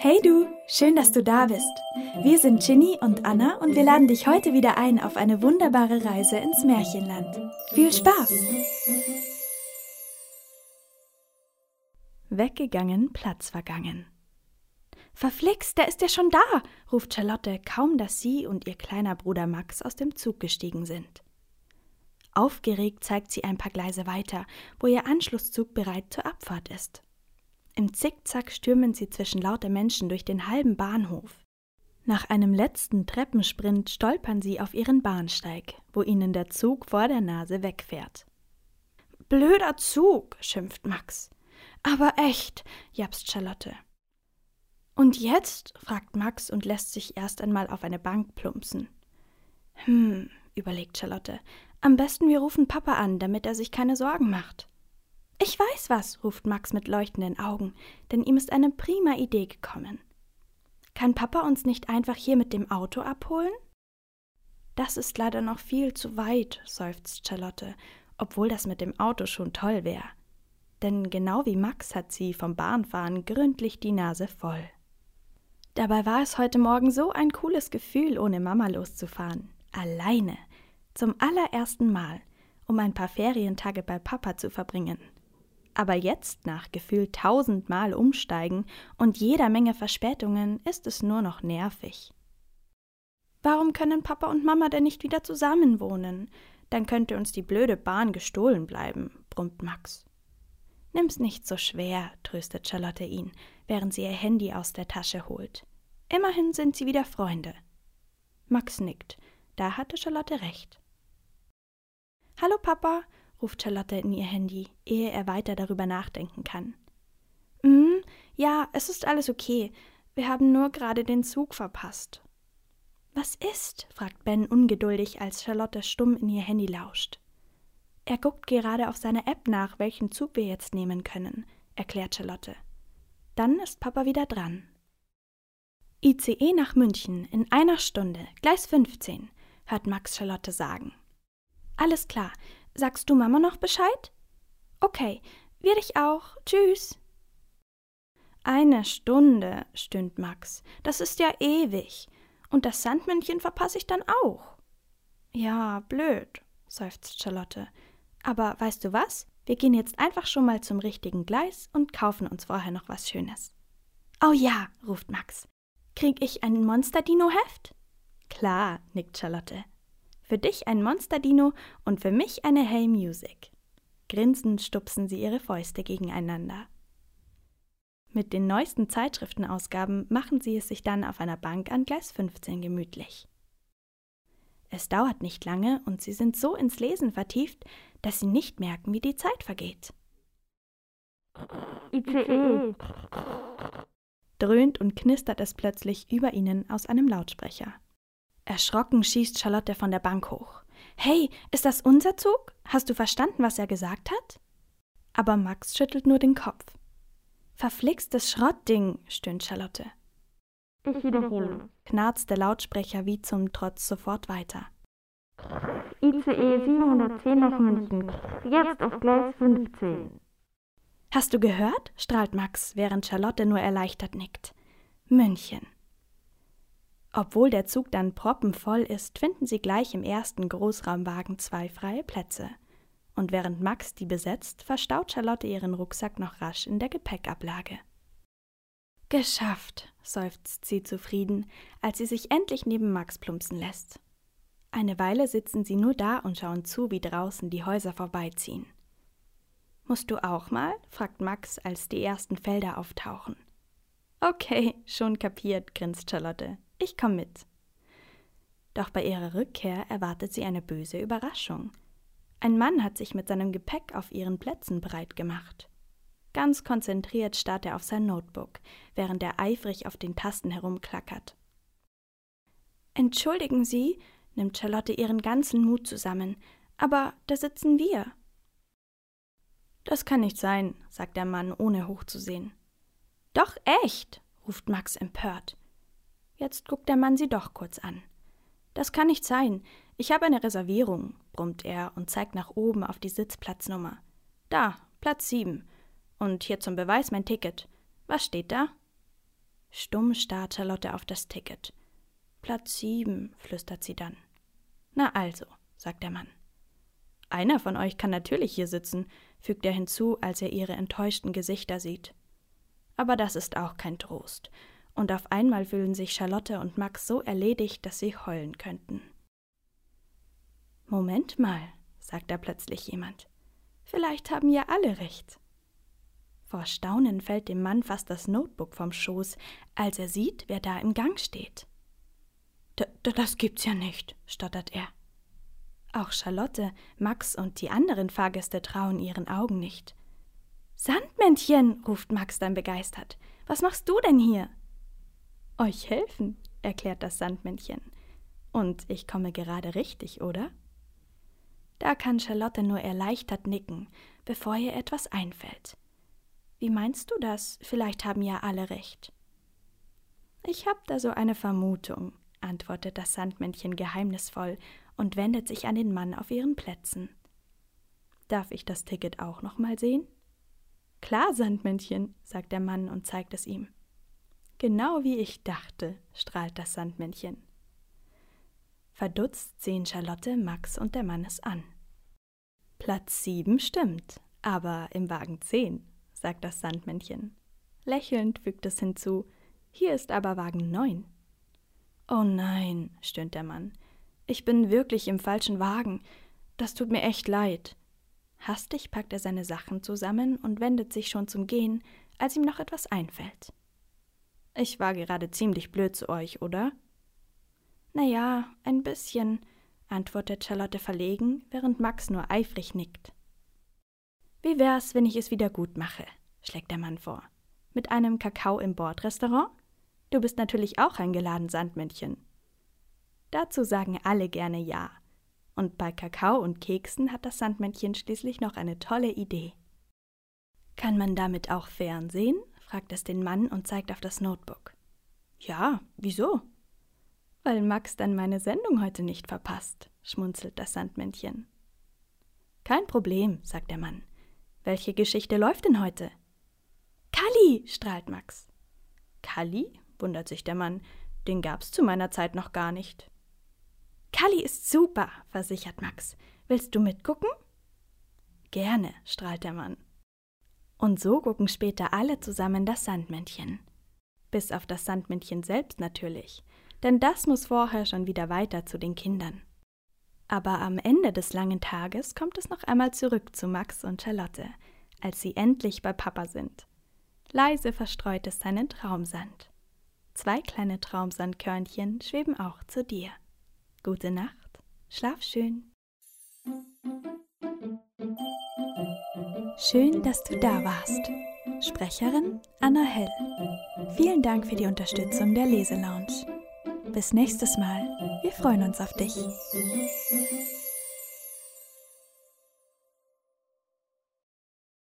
Hey du, schön, dass du da bist. Wir sind Ginny und Anna und wir laden dich heute wieder ein auf eine wunderbare Reise ins Märchenland. Viel Spaß! Weggegangen, Platz vergangen. Verflixt, der ist ja schon da, ruft Charlotte, kaum dass sie und ihr kleiner Bruder Max aus dem Zug gestiegen sind. Aufgeregt zeigt sie ein paar Gleise weiter, wo ihr Anschlusszug bereit zur Abfahrt ist. Im Zickzack stürmen sie zwischen lauter Menschen durch den halben Bahnhof. Nach einem letzten Treppensprint stolpern sie auf ihren Bahnsteig, wo ihnen der Zug vor der Nase wegfährt. Blöder Zug, schimpft Max. Aber echt, japst Charlotte. Und jetzt? fragt Max und lässt sich erst einmal auf eine Bank plumpsen. Hm, überlegt Charlotte, am besten wir rufen Papa an, damit er sich keine Sorgen macht. Ich weiß was, ruft Max mit leuchtenden Augen, denn ihm ist eine prima Idee gekommen. Kann Papa uns nicht einfach hier mit dem Auto abholen? Das ist leider noch viel zu weit, seufzt Charlotte, obwohl das mit dem Auto schon toll wäre. Denn genau wie Max hat sie vom Bahnfahren gründlich die Nase voll. Dabei war es heute Morgen so ein cooles Gefühl, ohne Mama loszufahren. Alleine zum allerersten Mal, um ein paar Ferientage bei Papa zu verbringen. Aber jetzt, nach gefühlt tausendmal Umsteigen und jeder Menge Verspätungen, ist es nur noch nervig. Warum können Papa und Mama denn nicht wieder zusammenwohnen? Dann könnte uns die blöde Bahn gestohlen bleiben, brummt Max. Nimm's nicht so schwer, tröstet Charlotte ihn, während sie ihr Handy aus der Tasche holt. Immerhin sind sie wieder Freunde. Max nickt. Da hatte Charlotte recht. Hallo Papa, ruft Charlotte in ihr Handy, ehe er weiter darüber nachdenken kann. Hm, ja, es ist alles okay. Wir haben nur gerade den Zug verpasst. Was ist? fragt Ben ungeduldig, als Charlotte stumm in ihr Handy lauscht. Er guckt gerade auf seiner App nach, welchen Zug wir jetzt nehmen können, erklärt Charlotte. Dann ist Papa wieder dran. ICE nach München in einer Stunde, Gleis 15, hört Max Charlotte sagen. Alles klar. Sagst du Mama noch Bescheid? Okay, wir dich auch. Tschüss. Eine Stunde, stöhnt Max. Das ist ja ewig. Und das Sandmännchen verpasse ich dann auch. Ja, blöd, seufzt Charlotte. Aber weißt du was? Wir gehen jetzt einfach schon mal zum richtigen Gleis und kaufen uns vorher noch was Schönes. Oh ja, ruft Max. Krieg ich ein Monster-Dino-Heft? Klar, nickt Charlotte. Für dich ein Monster-Dino und für mich eine Hey Music. Grinsend stupsen sie ihre Fäuste gegeneinander. Mit den neuesten Zeitschriftenausgaben machen sie es sich dann auf einer Bank an Gleis 15 gemütlich. Es dauert nicht lange und sie sind so ins Lesen vertieft, dass sie nicht merken, wie die Zeit vergeht. Dröhnt und knistert es plötzlich über ihnen aus einem Lautsprecher. Erschrocken schießt Charlotte von der Bank hoch. Hey, ist das unser Zug? Hast du verstanden, was er gesagt hat? Aber Max schüttelt nur den Kopf. Verflixtes Schrottding, stöhnt Charlotte. Ich wiederhole. Knarzt der Lautsprecher wie zum Trotz sofort weiter. ICE 710 nach München. Jetzt auf Gleis 15. Hast du gehört? strahlt Max, während Charlotte nur erleichtert nickt. München. Obwohl der Zug dann proppenvoll ist, finden sie gleich im ersten Großraumwagen zwei freie Plätze. Und während Max die besetzt, verstaut Charlotte ihren Rucksack noch rasch in der Gepäckablage. Geschafft, seufzt sie zufrieden, als sie sich endlich neben Max plumpsen lässt. Eine Weile sitzen sie nur da und schauen zu, wie draußen die Häuser vorbeiziehen. Musst du auch mal? fragt Max, als die ersten Felder auftauchen. Okay, schon kapiert, grinst Charlotte. Ich komm mit. Doch bei ihrer Rückkehr erwartet sie eine böse Überraschung. Ein Mann hat sich mit seinem Gepäck auf ihren Plätzen bereit gemacht. Ganz konzentriert starrt er auf sein Notebook, während er eifrig auf den Tasten herumklackert. Entschuldigen Sie, nimmt Charlotte ihren ganzen Mut zusammen, aber da sitzen wir. Das kann nicht sein, sagt der Mann, ohne hochzusehen. Doch echt, ruft Max empört. Jetzt guckt der Mann sie doch kurz an. Das kann nicht sein. Ich habe eine Reservierung, brummt er und zeigt nach oben auf die Sitzplatznummer. Da, Platz sieben. Und hier zum Beweis mein Ticket. Was steht da? Stumm starrt Charlotte auf das Ticket. Platz sieben, flüstert sie dann. Na also, sagt der Mann. Einer von euch kann natürlich hier sitzen, fügt er hinzu, als er ihre enttäuschten Gesichter sieht. Aber das ist auch kein Trost, und auf einmal fühlen sich Charlotte und Max so erledigt, dass sie heulen könnten. Moment mal, sagt da plötzlich jemand. Vielleicht haben ja alle recht. Vor Staunen fällt dem Mann fast das Notebook vom Schoß, als er sieht, wer da im Gang steht. D das gibt's ja nicht, stottert er. Auch Charlotte, Max und die anderen Fahrgäste trauen ihren Augen nicht. Sandmännchen, ruft Max dann begeistert. Was machst du denn hier? Euch helfen, erklärt das Sandmännchen. Und ich komme gerade richtig, oder? Da kann Charlotte nur erleichtert nicken, bevor ihr etwas einfällt. Wie meinst du das? Vielleicht haben ja alle recht. Ich hab da so eine Vermutung, antwortet das Sandmännchen geheimnisvoll und wendet sich an den Mann auf ihren Plätzen. Darf ich das Ticket auch noch mal sehen? Klar, Sandmännchen, sagt der Mann und zeigt es ihm. Genau wie ich dachte, strahlt das Sandmännchen. Verdutzt sehen Charlotte, Max und der Mann es an. Platz sieben stimmt, aber im Wagen zehn, sagt das Sandmännchen. Lächelnd fügt es hinzu, hier ist aber Wagen neun. Oh nein, stöhnt der Mann, ich bin wirklich im falschen Wagen. Das tut mir echt leid. Hastig packt er seine Sachen zusammen und wendet sich schon zum Gehen, als ihm noch etwas einfällt. Ich war gerade ziemlich blöd zu euch, oder? Na ja, ein bisschen, antwortet Charlotte verlegen, während Max nur eifrig nickt. Wie wär's, wenn ich es wieder gut mache? schlägt der Mann vor. Mit einem Kakao im Bordrestaurant? Du bist natürlich auch eingeladen, Sandmännchen. Dazu sagen alle gerne Ja. Und bei Kakao und Keksen hat das Sandmännchen schließlich noch eine tolle Idee. Kann man damit auch Fernsehen? Fragt es den Mann und zeigt auf das Notebook. Ja, wieso? Weil Max dann meine Sendung heute nicht verpasst, schmunzelt das Sandmännchen. Kein Problem, sagt der Mann. Welche Geschichte läuft denn heute? Kalli, strahlt Max. Kalli? wundert sich der Mann. Den gab's zu meiner Zeit noch gar nicht. Kalli ist super, versichert Max. Willst du mitgucken? Gerne, strahlt der Mann. Und so gucken später alle zusammen das Sandmännchen. Bis auf das Sandmännchen selbst natürlich denn das muss vorher schon wieder weiter zu den Kindern. Aber am Ende des langen Tages kommt es noch einmal zurück zu Max und Charlotte, als sie endlich bei Papa sind. Leise verstreut es seinen Traumsand. Zwei kleine Traumsandkörnchen schweben auch zu dir. Gute Nacht, schlaf schön. Schön, dass du da warst. Sprecherin Anna Hell. Vielen Dank für die Unterstützung der Leselounge. Bis nächstes Mal. Wir freuen uns auf dich.